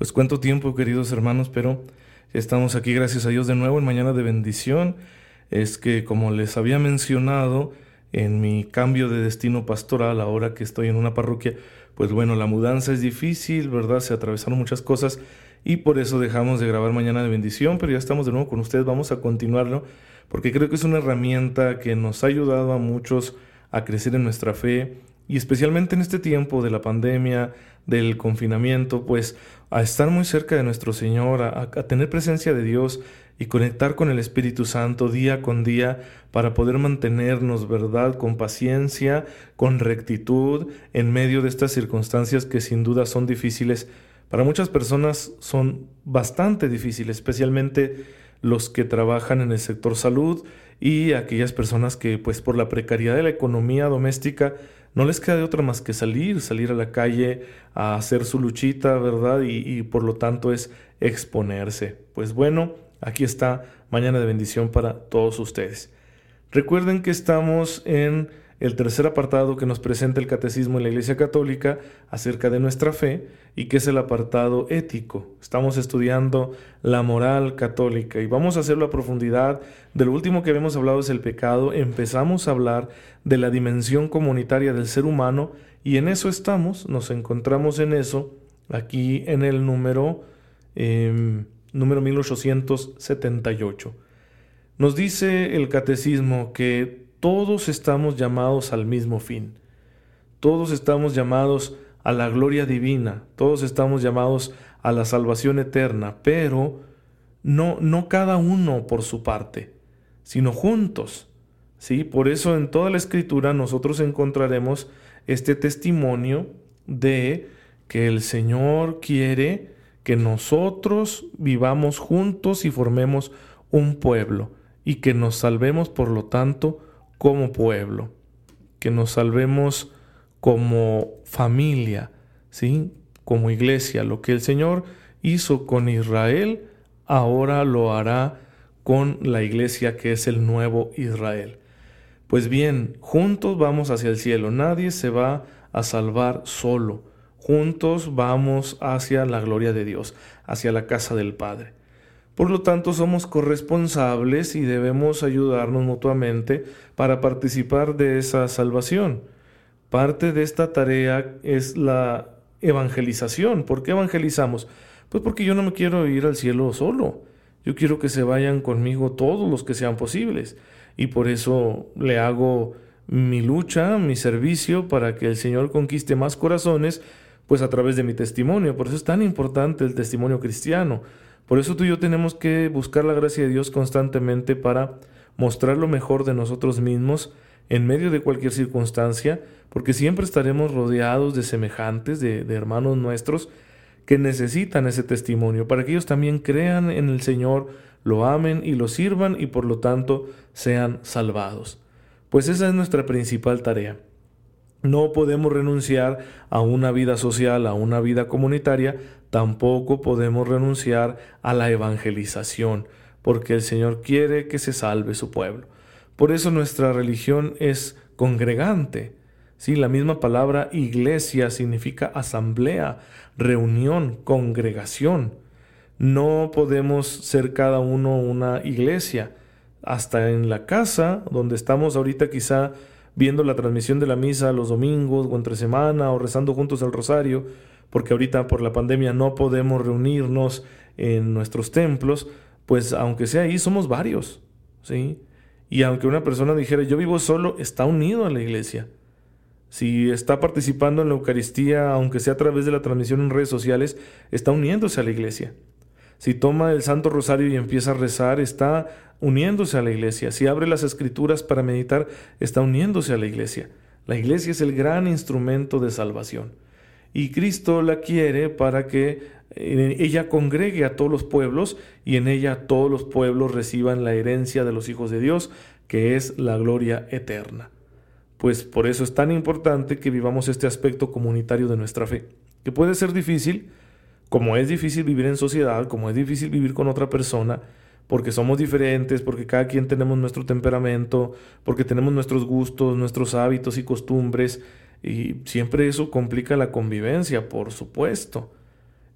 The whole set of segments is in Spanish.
Pues cuánto tiempo, queridos hermanos, pero estamos aquí, gracias a Dios, de nuevo en Mañana de Bendición. Es que, como les había mencionado, en mi cambio de destino pastoral, ahora que estoy en una parroquia, pues bueno, la mudanza es difícil, ¿verdad? Se atravesaron muchas cosas y por eso dejamos de grabar Mañana de Bendición, pero ya estamos de nuevo con ustedes, vamos a continuarlo, porque creo que es una herramienta que nos ha ayudado a muchos a crecer en nuestra fe y especialmente en este tiempo de la pandemia, del confinamiento, pues a estar muy cerca de nuestro Señor, a, tener presencia de Dios y conectar con el Espíritu Santo día con día para poder mantenernos, ¿verdad?, con paciencia, con rectitud en medio de estas circunstancias que sin duda son difíciles. Para muchas personas son bastante difíciles, especialmente los que trabajan en el sector salud y aquellas personas que pues por la precariedad de la economía doméstica no les queda de otra más que salir, salir a la calle a hacer su luchita, ¿verdad? Y, y, por lo tanto es exponerse. Pues bueno, aquí está Mañana de Bendición para todos ustedes. Recuerden que estamos en el tercer apartado que nos presenta el Catecismo de la Iglesia Católica acerca de nuestra fe y que es el apartado ético. Estamos estudiando la moral católica y vamos a hacerlo a profundidad. De lo último que habíamos hablado es el pecado. Empezamos a hablar de la dimensión comunitaria del ser humano y en eso estamos, nos encontramos en eso aquí en el número, eh, número 1878. Nos dice el catecismo que todos estamos llamados al mismo fin. Todos estamos llamados a la gloria divina, todos estamos llamados a la salvación eterna, pero no, no cada uno por su parte, sino juntos. ¿sí? Por eso en toda la escritura nosotros encontraremos este testimonio de que el Señor quiere que nosotros vivamos juntos y formemos un pueblo y que nos salvemos, por lo tanto, como pueblo, que nos salvemos como familia, ¿sí? Como iglesia. Lo que el Señor hizo con Israel, ahora lo hará con la iglesia que es el nuevo Israel. Pues bien, juntos vamos hacia el cielo. Nadie se va a salvar solo. Juntos vamos hacia la gloria de Dios, hacia la casa del Padre. Por lo tanto, somos corresponsables y debemos ayudarnos mutuamente para participar de esa salvación. Parte de esta tarea es la evangelización. ¿Por qué evangelizamos? Pues porque yo no me quiero ir al cielo solo. Yo quiero que se vayan conmigo todos los que sean posibles. Y por eso le hago mi lucha, mi servicio para que el Señor conquiste más corazones, pues a través de mi testimonio. Por eso es tan importante el testimonio cristiano por eso tú y yo tenemos que buscar la gracia de Dios constantemente para mostrar lo mejor de nosotros mismos en medio de cualquier circunstancia, porque siempre estaremos rodeados de semejantes, de, hermanos nuestros, que necesitan ese testimonio, para que ellos también crean en el Señor, lo amen y lo sirvan y por lo tanto sean salvados. Pues esa es nuestra principal tarea. No podemos renunciar a una vida social, a una vida comunitaria, tampoco podemos renunciar a la evangelización, porque el Señor quiere que se salve su pueblo. Por eso nuestra religión es congregante. Sí, la misma palabra iglesia significa asamblea, reunión, congregación. No podemos ser cada uno una iglesia. Hasta en la casa, donde estamos ahorita quizá viendo la transmisión de la misa los domingos o entre semana o rezando juntos el rosario, porque ahorita por la pandemia no podemos reunirnos en nuestros templos, pues aunque sea ahí somos varios, ¿sí? Y aunque una persona dijera yo vivo solo, está unido a la iglesia. Si está participando en la Eucaristía, aunque sea a través de la transmisión en redes sociales, está uniéndose a la iglesia. Si toma el Santo Rosario y empieza a rezar, está uniéndose a la iglesia. Si abre las escrituras para meditar, está uniéndose a la iglesia. La iglesia es el gran instrumento de salvación. Y Cristo la quiere para que eh, ella congregue a todos los pueblos y en ella todos los pueblos reciban la herencia de los hijos de Dios, que es la gloria eterna. Pues por eso es tan importante que vivamos este aspecto comunitario de nuestra fe, que puede ser difícil, como es difícil vivir en sociedad, como es difícil vivir con otra persona, porque somos diferentes, porque cada quien tenemos nuestro temperamento, porque tenemos nuestros gustos, nuestros hábitos y costumbres, y siempre eso complica la convivencia, por supuesto.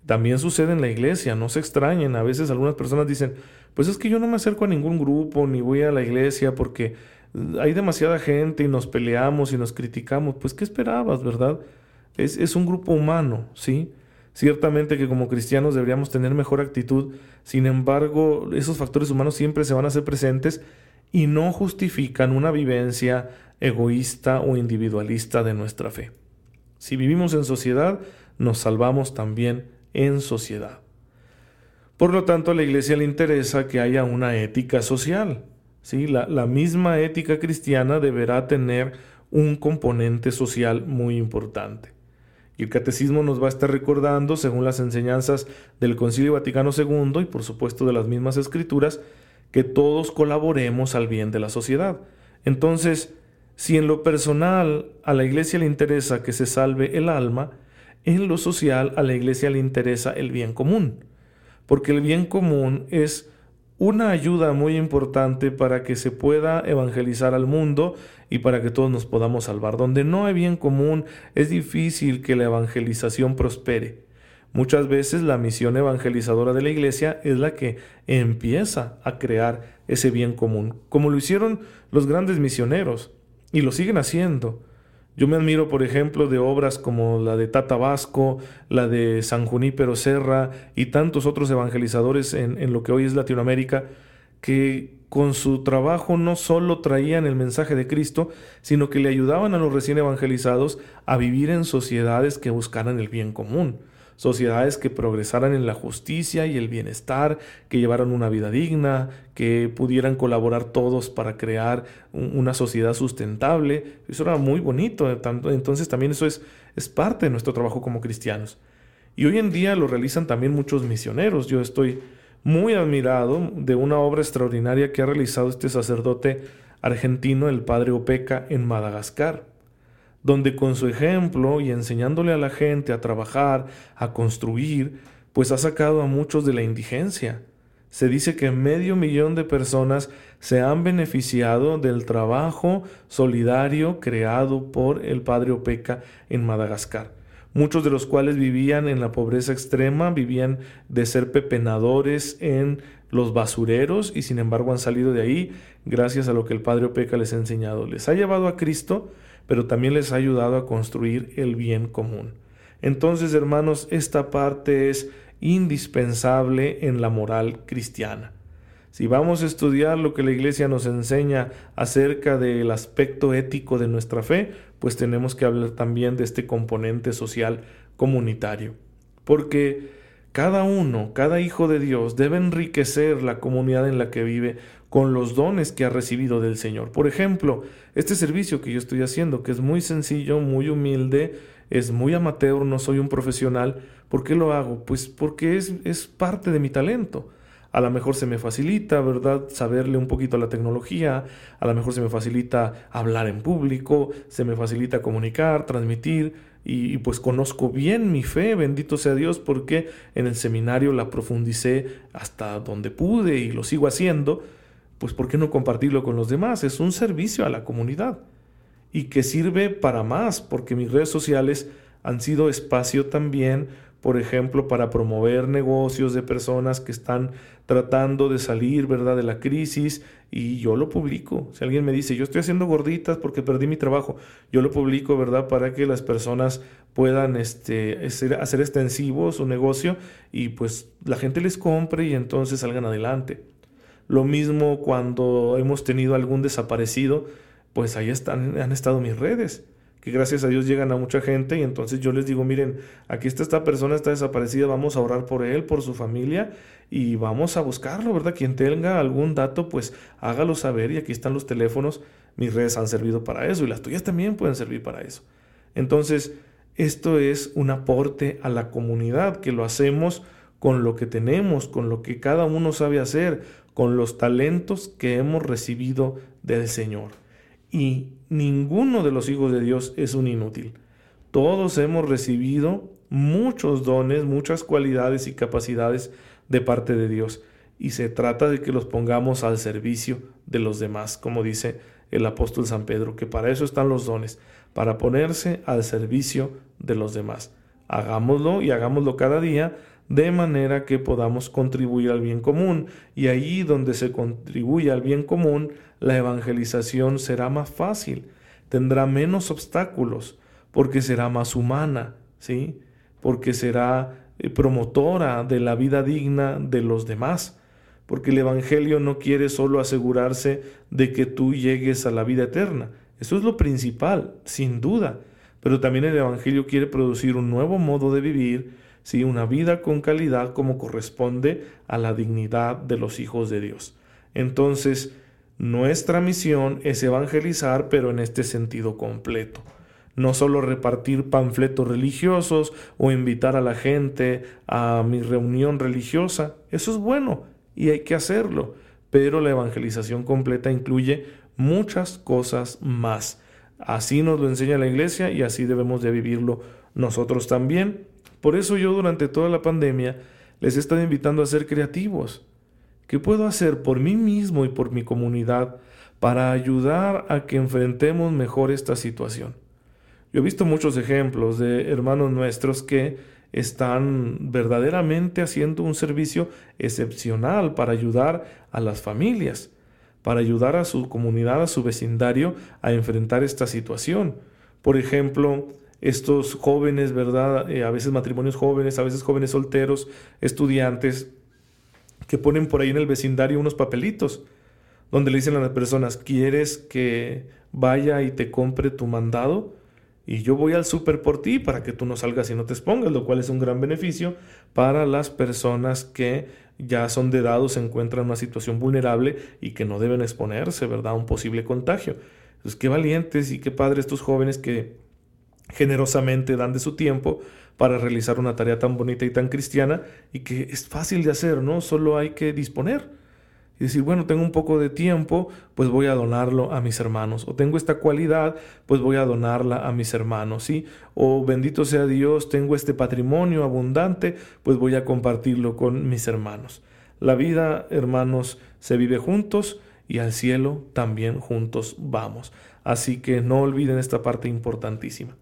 También sucede en la iglesia, no se extrañen, a veces algunas personas dicen, pues es que yo no me acerco a ningún grupo, ni voy a la iglesia porque hay demasiada gente y nos peleamos y nos criticamos, pues ¿qué esperabas, verdad? Es, es un grupo humano, ¿sí? Ciertamente que como cristianos deberíamos tener mejor actitud, sin embargo, esos factores humanos siempre se van a hacer presentes y no justifican una vivencia egoísta o individualista de nuestra fe. Si vivimos en sociedad, nos salvamos también en sociedad. Por lo tanto, a la Iglesia le interesa que haya una ética social. ¿sí? La, la misma ética cristiana deberá tener un componente social muy importante. Y el catecismo nos va a estar recordando, según las enseñanzas del Concilio Vaticano II y por supuesto de las mismas escrituras, que todos colaboremos al bien de la sociedad. Entonces, si en lo personal a la Iglesia le interesa que se salve el alma, en lo social a la Iglesia le interesa el bien común, porque el bien común es una ayuda muy importante para que se pueda evangelizar al mundo y para que todos nos podamos salvar. Donde no hay bien común es difícil que la evangelización prospere. Muchas veces la misión evangelizadora de la iglesia es la que empieza a crear ese bien común, como lo hicieron los grandes misioneros y lo siguen haciendo. Yo me admiro, por ejemplo, de obras como la de Tata Vasco, la de San Junípero Serra y tantos otros evangelizadores en, lo que hoy es Latinoamérica, que con su trabajo no solo traían el mensaje de Cristo, sino que le ayudaban a los recién evangelizados a vivir en sociedades que buscaran el bien común sociedades que progresaran en la justicia y el bienestar, que llevaran una vida digna, que pudieran colaborar todos para crear una sociedad sustentable. Eso era muy bonito, entonces también eso es, es parte de nuestro trabajo como cristianos. Y hoy en día lo realizan también muchos misioneros. Yo estoy muy admirado de una obra extraordinaria que ha realizado este sacerdote argentino, el padre Opeca, en Madagascar donde con su ejemplo y enseñándole a la gente a trabajar, a construir, pues ha sacado a muchos de la indigencia. Se dice que medio millón de personas se han beneficiado del trabajo solidario creado por el padre Opeca en Madagascar, muchos de los cuales vivían en la pobreza extrema, vivían de ser pepenadores en los basureros y sin embargo han salido de ahí gracias a lo que el padre Opeca les ha enseñado. Les ha llevado a Cristo, pero también les ha ayudado a construir el bien común. Entonces, hermanos, esta parte es indispensable en la moral cristiana. Si vamos a estudiar lo que la Iglesia nos enseña acerca del aspecto ético de nuestra fe, pues tenemos que hablar también de este componente social comunitario. Porque cada uno, cada hijo de Dios debe enriquecer la comunidad en la que vive con los dones que ha recibido del Señor. Por ejemplo, este servicio que yo estoy haciendo, que es muy sencillo, muy humilde, es muy amateur, no soy un profesional, ¿por qué lo hago? Pues porque es, parte de mi talento. A lo mejor se me facilita, ¿verdad? Saberle un poquito a la tecnología, a lo mejor se me facilita hablar en público, se me facilita comunicar, transmitir, y, pues conozco bien mi fe, bendito sea Dios, porque en el seminario la profundicé hasta donde pude y lo sigo haciendo, pues ¿por qué no compartirlo con los demás? Es un servicio a la comunidad y que sirve para más, porque mis redes sociales han sido espacio también, por ejemplo, para promover negocios de personas que están tratando de salir, ¿verdad?, de la crisis y yo lo publico. Si alguien me dice, yo estoy haciendo gorditas porque perdí mi trabajo, yo lo publico, ¿verdad?, para que las personas puedan este, hacer extensivo su negocio y pues la gente les compre y entonces salgan adelante. Lo mismo cuando hemos tenido algún desaparecido, pues ahí están, han estado mis redes, que gracias a Dios llegan a mucha gente y entonces yo les digo, miren, aquí está esta persona, está desaparecida, vamos a orar por él, por su familia y vamos a buscarlo, ¿verdad? Quien tenga algún dato, pues hágalo saber y aquí están los teléfonos mis redes han servido para eso y las tuyas también pueden servir para eso. Entonces, esto es un aporte a la comunidad que lo hacemos con lo que tenemos, con lo que cada uno sabe hacer, con los talentos que hemos recibido del Señor. Y ninguno de los hijos de Dios es un inútil. Todos hemos recibido muchos dones, muchas cualidades y capacidades de parte de Dios. Y se trata de que los pongamos al servicio de los demás, como dice el apóstol San Pedro, que para eso están los dones, para ponerse al servicio de los demás. Hagámoslo y hagámoslo cada día de manera que podamos contribuir al bien común. Y ahí donde se contribuye al bien común, la evangelización será más fácil, tendrá menos obstáculos, porque será más humana, ¿sí? Porque será eh, promotora de la vida digna de los demás porque el Evangelio no quiere solo asegurarse de que tú llegues a la vida eterna. Eso es lo principal, sin duda. Pero también el Evangelio quiere producir un nuevo modo de vivir, ¿sí? una vida con calidad como corresponde a la dignidad de los hijos de Dios. Entonces, nuestra misión es evangelizar, pero en este sentido completo. No solo repartir panfletos religiosos o invitar a la gente a mi reunión religiosa. Eso es bueno, y hay que hacerlo, pero la evangelización completa incluye muchas cosas más. Así nos lo enseña la iglesia y así debemos de vivirlo nosotros también. Por eso yo durante toda la pandemia les he estado invitando a ser creativos. ¿Qué puedo hacer por mí mismo y por mi comunidad para ayudar a que enfrentemos mejor esta situación? Yo he visto muchos ejemplos de hermanos nuestros que están verdaderamente haciendo un servicio excepcional para ayudar a las familias, para ayudar a su comunidad, a su vecindario a enfrentar esta situación. Por ejemplo, estos jóvenes, ¿verdad? Eh, a veces matrimonios jóvenes, a veces jóvenes solteros, estudiantes, que ponen por ahí en el vecindario unos papelitos donde le dicen a las personas, ¿quieres que vaya y te compre tu mandado? y yo voy al súper por ti para que tú no salgas y no te expongas, lo cual es un gran beneficio para las personas que ya son de edad se encuentran en una situación vulnerable y que no deben exponerse, ¿verdad?, a un posible contagio. Entonces, qué valientes y qué padres estos jóvenes que generosamente dan de su tiempo para realizar una tarea tan bonita y tan cristiana y que es fácil de hacer, ¿no? Solo hay que disponer y decir, bueno, tengo un poco de tiempo, pues voy a donarlo a mis hermanos. O tengo esta cualidad, pues voy a donarla a mis hermanos, ¿sí? O bendito sea Dios, tengo este patrimonio abundante, pues voy a compartirlo con mis hermanos. La vida, hermanos, se vive juntos y al cielo también juntos vamos. Así que no olviden esta parte importantísima.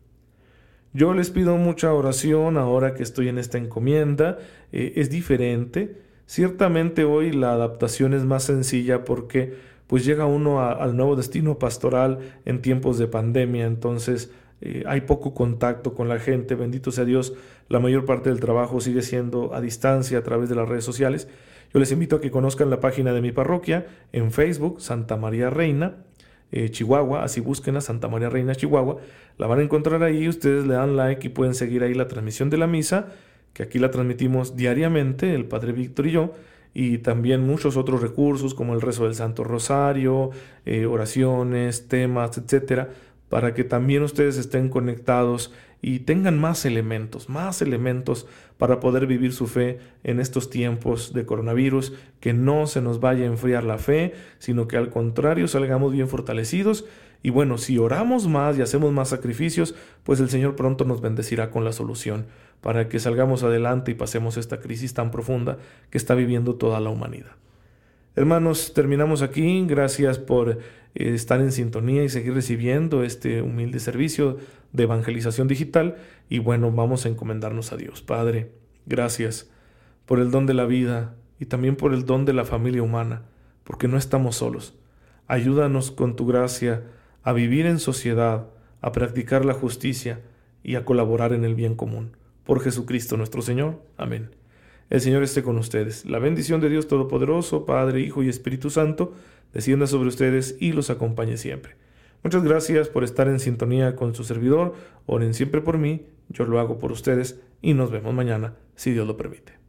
Yo les pido mucha oración ahora que estoy en esta encomienda. Eh, es diferente Ciertamente hoy la adaptación es más sencilla porque pues llega uno al nuevo destino pastoral en tiempos de pandemia, entonces eh, hay poco contacto con la gente, bendito sea Dios, la mayor parte del trabajo sigue siendo a distancia a través de las redes sociales. Yo les invito a que conozcan la página de mi parroquia en Facebook, Santa María Reina, eh, Chihuahua, así busquen a Santa María Reina Chihuahua, la van a encontrar ahí, ustedes le dan like y pueden seguir ahí la transmisión de la misa que aquí la transmitimos diariamente, el Padre Víctor y yo, y también muchos otros recursos como el rezo del Santo Rosario, eh, oraciones, temas, etcétera, para que también ustedes estén conectados y tengan más elementos, más elementos para poder vivir su fe en estos tiempos de coronavirus, que no se nos vaya a enfriar la fe, sino que al contrario salgamos bien fortalecidos. Y bueno, si oramos más y hacemos más sacrificios, pues el Señor pronto nos bendecirá con la solución para que salgamos adelante y pasemos esta crisis tan profunda que está viviendo toda la humanidad. Hermanos, terminamos aquí. Gracias por eh, estar en sintonía y seguir recibiendo este humilde servicio de evangelización digital. Y bueno, vamos a encomendarnos a Dios. Padre, gracias por el don de la vida y también por el don de la familia humana, porque no estamos solos. Ayúdanos con tu gracia a vivir en sociedad, a practicar la justicia y a colaborar en el bien común por Jesucristo nuestro Señor. Amén. El Señor esté con ustedes. La bendición de Dios Todopoderoso, Padre, Hijo y Espíritu Santo, descienda sobre ustedes y los acompañe siempre. Muchas gracias por estar en sintonía con su servidor. Oren siempre por mí, yo lo hago por ustedes y nos vemos mañana, si Dios lo permite.